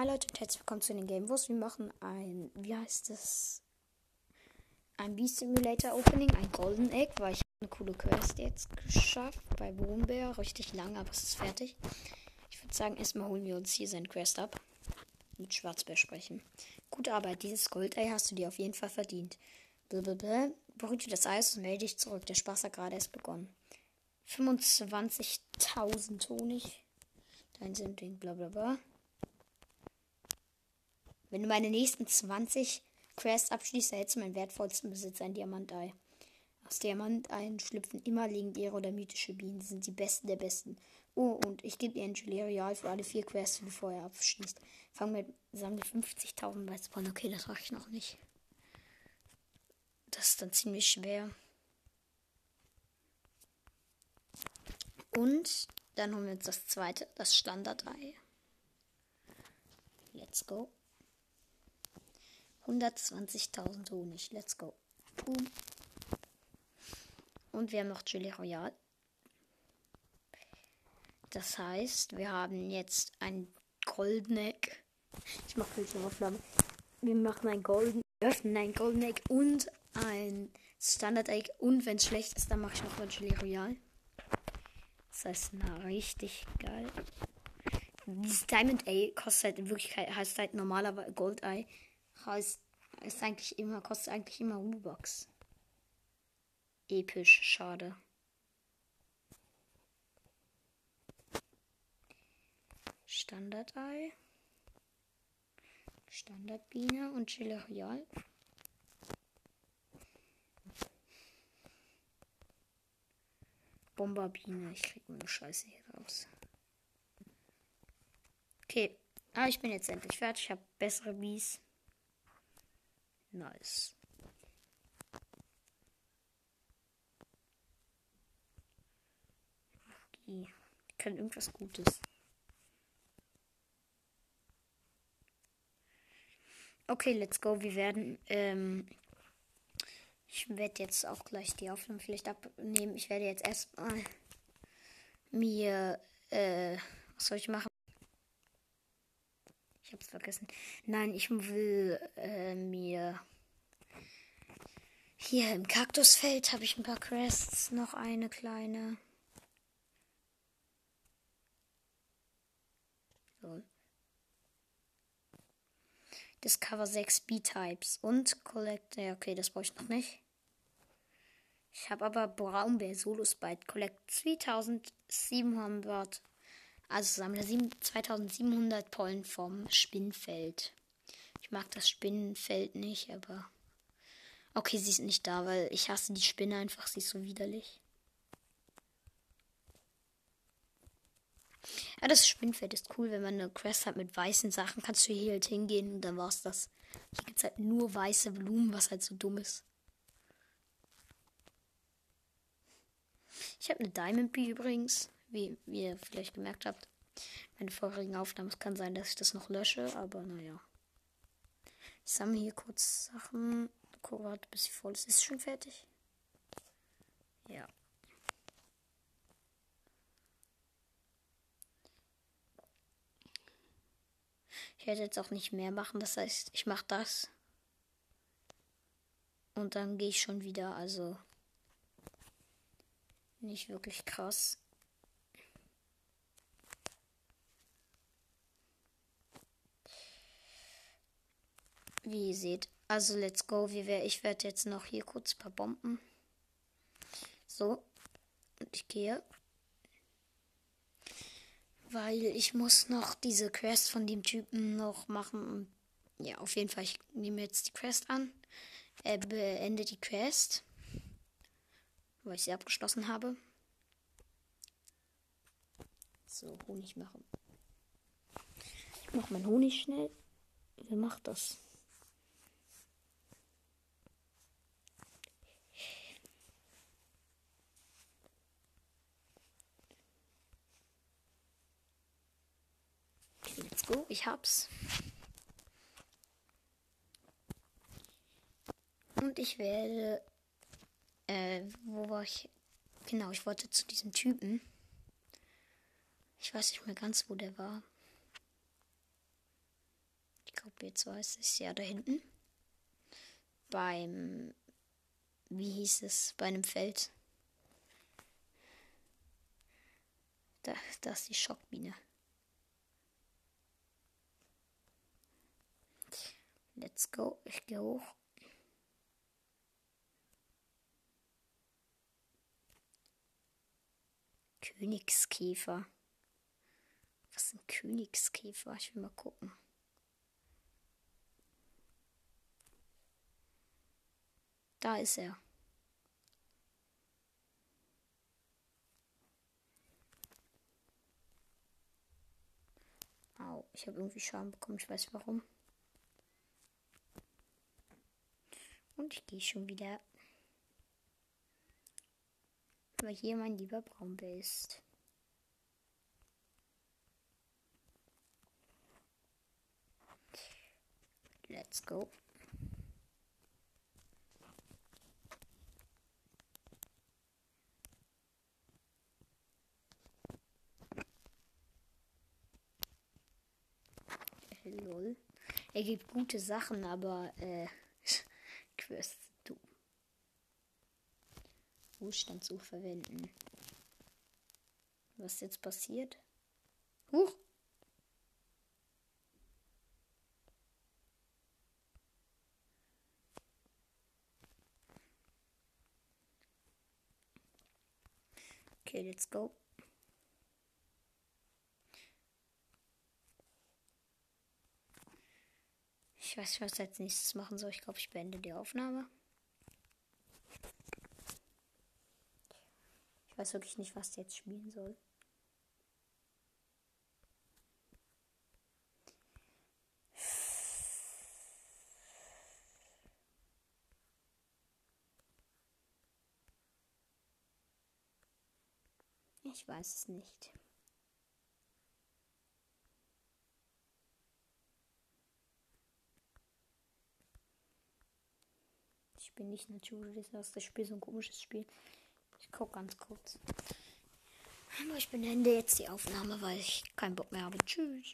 Hi Leute und herzlich willkommen zu den Game Wars. Wir machen ein, wie heißt es? Ein Beast Simulator Opening, ein Golden Egg, weil ich eine coole Quest jetzt geschafft bei Boombear. Richtig lang, aber es ist fertig. Ich würde sagen, erstmal holen wir uns hier seine Quest ab. Mit Schwarzbär sprechen. Gute Arbeit, dieses Gold-Ei hast du dir auf jeden Fall verdient. Blablabla. Brüte das Eis und melde dich zurück. Der Spaß hat gerade erst begonnen. 25.000 Honig. Dein Sending, bla bla bla. Wenn du meine nächsten 20 Quests abschließt, erhältst du meinen wertvollsten Besitz, ein Diamantei. Aus Diamanteien schlüpfen immer legendäre oder mythische Bienen. Sie sind die besten der besten. Oh, und ich gebe dir ein Gelee für alle vier Quests, die du vorher abschließt. Fang mit, sammle 50.000 Weißbahn. Okay, das mache ich noch nicht. Das ist dann ziemlich schwer. Und dann holen wir uns das zweite, das Standardei. Let's go. 120.000 Honig. Let's go. Boom. Und wir haben noch Chili Royal. Das heißt, wir haben jetzt ein Golden Egg. Ich mache eine Aufnahme. Wir machen ein Golden, öffnen ein Golden Egg und ein Standard Egg. Und wenn es schlecht ist, dann mache ich noch mal Chili Royal. Das heißt, na, richtig geil. Dieses Diamond Eye kostet halt in Wirklichkeit, heißt halt normaler Gold Eye heißt, ist eigentlich immer, kostet eigentlich immer Robux. Episch, schade. Standard-Ei. Standardbiene und Chile Royal. Bomberbiene. Ich krieg meine Scheiße hier raus. Okay. Ah, ich bin jetzt endlich fertig. Ich habe bessere Bies. Nice. Die können irgendwas Gutes. Okay, let's go. Wir werden, ähm, ich werde jetzt auch gleich die Aufnahme vielleicht abnehmen. Ich werde jetzt erstmal mir, äh, was soll ich machen? Ich hab's vergessen. Nein, ich will äh, mir hier im Kaktusfeld habe ich ein paar Crests, noch eine kleine. So. Discover 6 B-Types und Collect. Ja, okay, das brauche ich noch nicht. Ich habe aber Braunbär Solos Byte Collect 2700 also sammle 2700 Pollen vom Spinnfeld. Ich mag das Spinnenfeld nicht, aber. Okay, sie ist nicht da, weil ich hasse die Spinne einfach. Sie ist so widerlich. Ja, das Spinnfeld ist cool, wenn man eine Quest hat mit weißen Sachen, kannst du hier halt hingehen und dann war's das. Hier gibt's halt nur weiße Blumen, was halt so dumm ist. Ich habe eine Diamond Bee übrigens wie, wie ihr vielleicht gemerkt habt. Meine vorherigen Aufnahmen. Es kann sein, dass ich das noch lösche, aber naja. Ich sammle hier kurz Sachen. Warte, bis sie voll ist. Ist schon fertig? Ja. Ich werde jetzt auch nicht mehr machen. Das heißt, ich mache das. Und dann gehe ich schon wieder. Also nicht wirklich krass. Wie ihr seht. Also let's go. ich werde jetzt noch hier kurz ein paar Bomben. So. Und ich gehe. Weil ich muss noch diese Quest von dem Typen noch machen. Ja, auf jeden Fall. Ich nehme jetzt die Quest an. Er beende die Quest. Weil ich sie abgeschlossen habe. So, Honig machen. Ich mache meinen Honig schnell. Wer macht das? So, ich hab's. Und ich werde. Äh, wo war ich? Genau, ich wollte zu diesem Typen. Ich weiß nicht mehr ganz, wo der war. glaube, jetzt weiß ich ja da hinten. Beim, wie hieß es, bei einem Feld. Da, da ist die Schockmine. Let's go. Ich gehe hoch. Königskäfer. Was ein Königskäfer? Ich will mal gucken. Da ist er. Au, ich habe irgendwie Schaden bekommen, ich weiß warum. Und ich gehe schon wieder. Weil hier mein lieber Braunbär ist. Let's go. Lol. Er gibt gute Sachen, aber äh, Quest du. Wohlstand zu verwenden. Was jetzt passiert? Huch! Okay, let's go. Ich weiß nicht, was ich als nächstes machen soll. Ich glaube, ich beende die Aufnahme. Ich weiß wirklich nicht, was jetzt spielen soll. Ich weiß es nicht. Ich bin nicht natürlich, das Spiel so ein komisches Spiel. Ich gucke ganz kurz. Aber ich beende jetzt die Aufnahme, weil ich keinen Bock mehr habe. Tschüss.